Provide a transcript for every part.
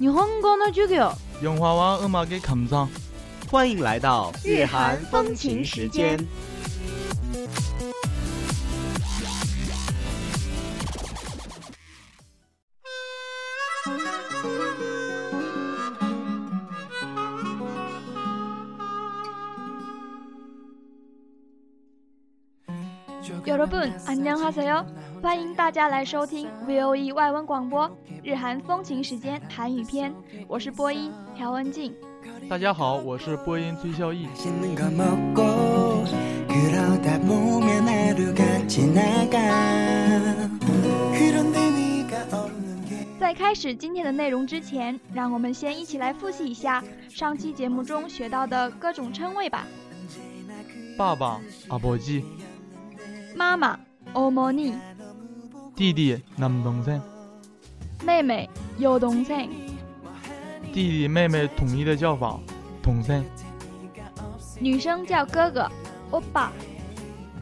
日本語の授業。 영화와 음악의 감상. 欢迎来到日韩风情时间。 여러분 안녕하세요. 欢迎大家来收听 VOE 外文广播日韩风情时间韩语篇，我是播音朴文静。大家好，我是播音崔孝义。 맛있는 거 먹고 그러다 보면 하루가 지나가 그런데 네가 없는 게 在开始今天的内容之前，让我们先一起来复习一下上期节目中学到的各种称谓吧。爸爸、아버지、 妈妈어머니、弟弟、남동생、妹妹여동생、弟弟妹妹统一的叫法，동생。女生叫哥哥오빠，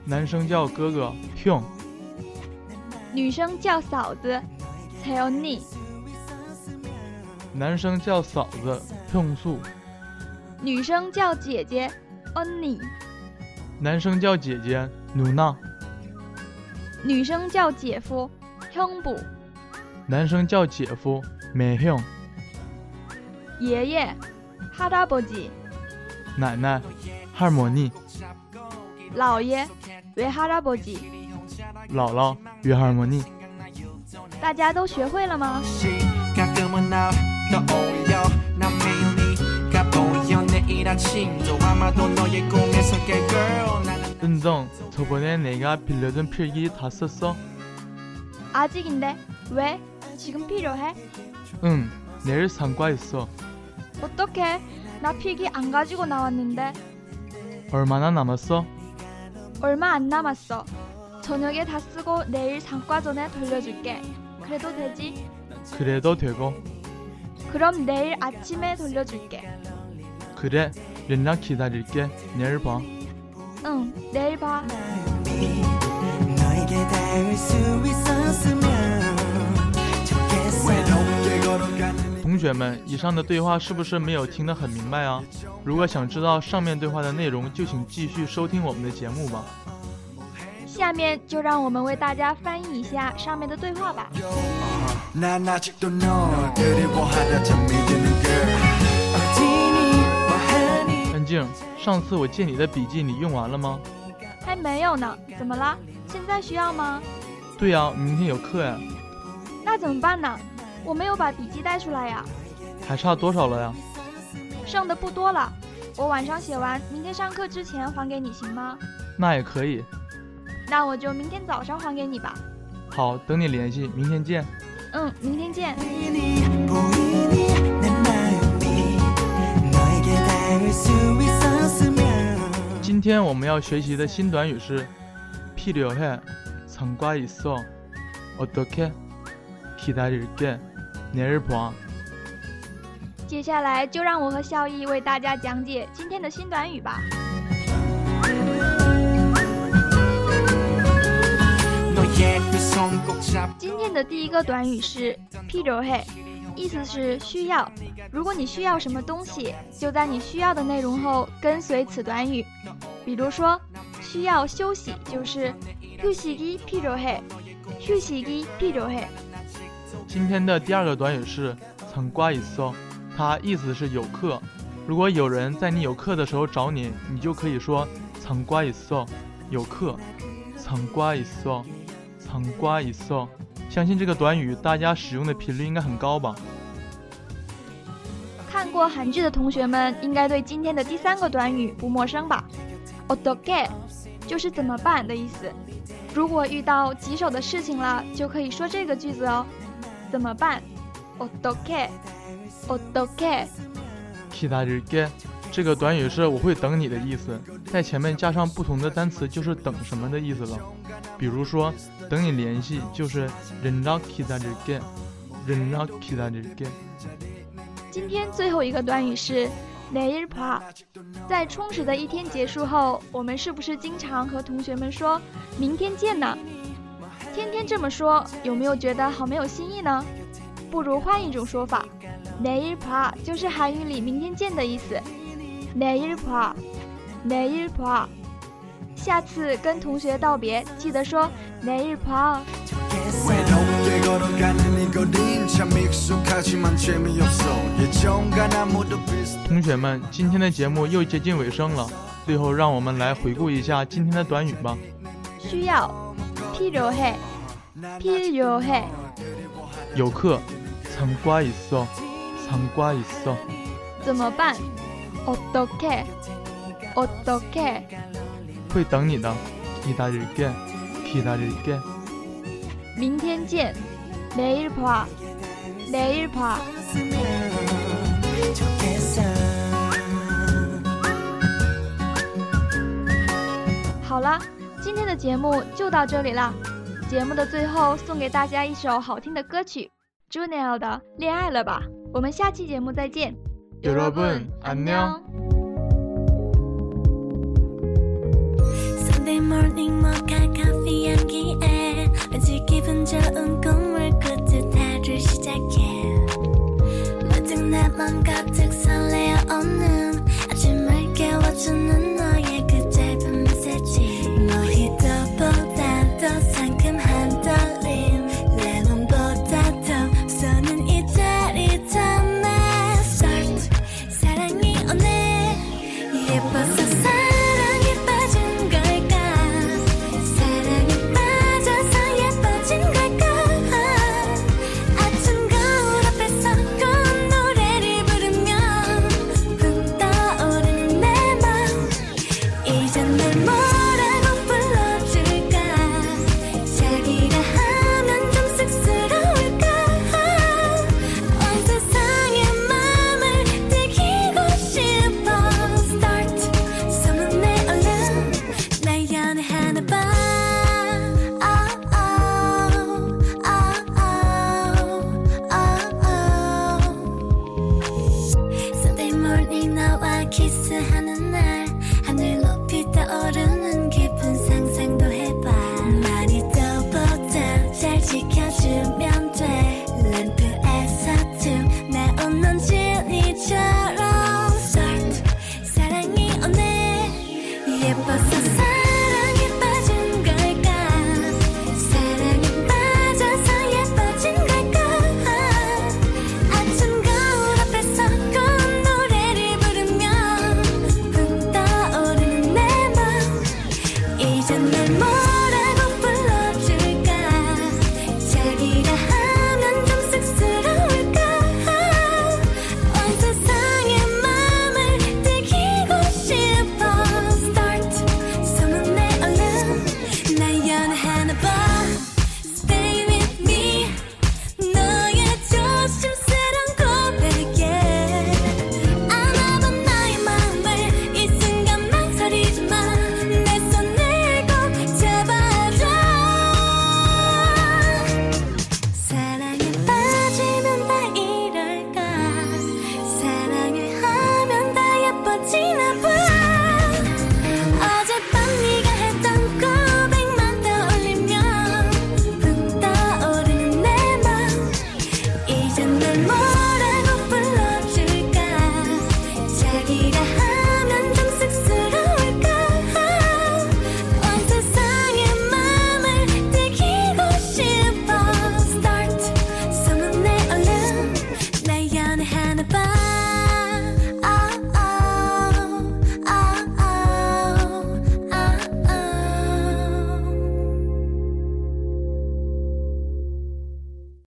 男生叫哥哥，형。女生叫嫂子새언니，男生叫嫂子，형수。女生叫姐姐언니，男生叫姐姐，누나。 女生叫姐夫형부，男生叫姐夫，매 형。 爷爷할아버지， 奶奶，할머니。 姥爷외할아버지。 姥姥，외할머니。 大家都学会了吗？ 은정, 저번에 내가 빌려준 필기 다 썼어? 아직인데 왜? 지금 필요해? 응, 내일 상과 있어. 어떡해? 나 필기 안 가지고 나왔는데 얼마나 남았어? 얼마 안 남았어. 저녁에 다 쓰고 내일 상과 전에 돌려줄게. 그래도 되지? 그래도 되고. 그럼 내일 아침에 돌려줄게. 그래, 연락 기다릴게. 내일 봐. 응, 내일 봐. 너에게 닿을 수 있었으면 좋겠어 외롭게 걸어가는 同学们，以上的对话是不是没有听得很明白啊？如果想知道上面对话的内容，就请继续收听我们的节目吧。下面就让我们为大家翻译一下上面的对话吧。 静，上次我借你的笔记你用完了吗？还没有呢，怎么了？现在需要吗？对呀、明天有课呀，那怎么办呢？我没有把笔记带出来呀，还差多少了呀？剩的不多了。我晚上写完，明天上课之前还给你，行吗？那也可以。那我就明天早上还给你吧。好，等你联系，明天见。嗯，明天见。今天我们要学习的新短语是필요해, 상과 있어, 어떻게, 기다릴게, 내일 봐. 接下来就让我和孝义为大家讲解今天的新短语吧。 너의 그 손 꼭 잡 今天的第一个短语是필요해， 意思是需要。如果你需要什么东西，就在你需要的内容后跟随此短语。比如说，需要休息就是휴식이필요해，휴식이필요해。 今天的第二个短语是상과 있어，它意思是有课。 如果有人在你有课的时候找你，你就可以说藏瓜一어有课，藏瓜一어 藏瓜一어相信这个短语大家使用的频率应该很高吧？看过韩剧的同学们应该对今天的第三个短语不陌生吧？어떻게就是怎么办的意思。如果遇到棘手的事情了，就可以说这个句子哦。怎么办？어떻게어떻게 기다릴게 这个短语是我会等你的意思，在前面加上不同的单词就是等什么的意思了。比如说，等你联系就是연락기다릴 게， 연락기다릴 게。 今天最后一个短语是내일 봐。 在充实的一天结束后，我们是不是经常和同学们说明天见呢？天天这么说，有没有觉得好没有新意呢？不如换一种说法，내일 봐， 就是韩语里明天见的意思。 내일 봐， 내일 봐。 下次跟同学道别，记得说내일 봐。 同学们，今天的节目又接近尾声了，最后让我们来回顾一下今天的短语吧。需要，필요 해， 필요 해。 有课，参과있 어， 参과있 어。 怎么办？ 어떻 게？ 어떻 게？ 会等你的，기다릴 게， 기다릴 게。 明天见，내일 봐， 내일 봐。 好了，今天的节目就到这里了。节目的最后，送给大家一首好听的歌曲，Junelle 的《恋爱了吧》。我们下期节目再见。 여러분 안녕。 Sunday morning 모카 커피 향기에 왠지 기분 좋은 꿈을 꾸듯 하루 시작해 문득 내맘 가득 설레어 오는 아침을 깨워주는 키스하는 날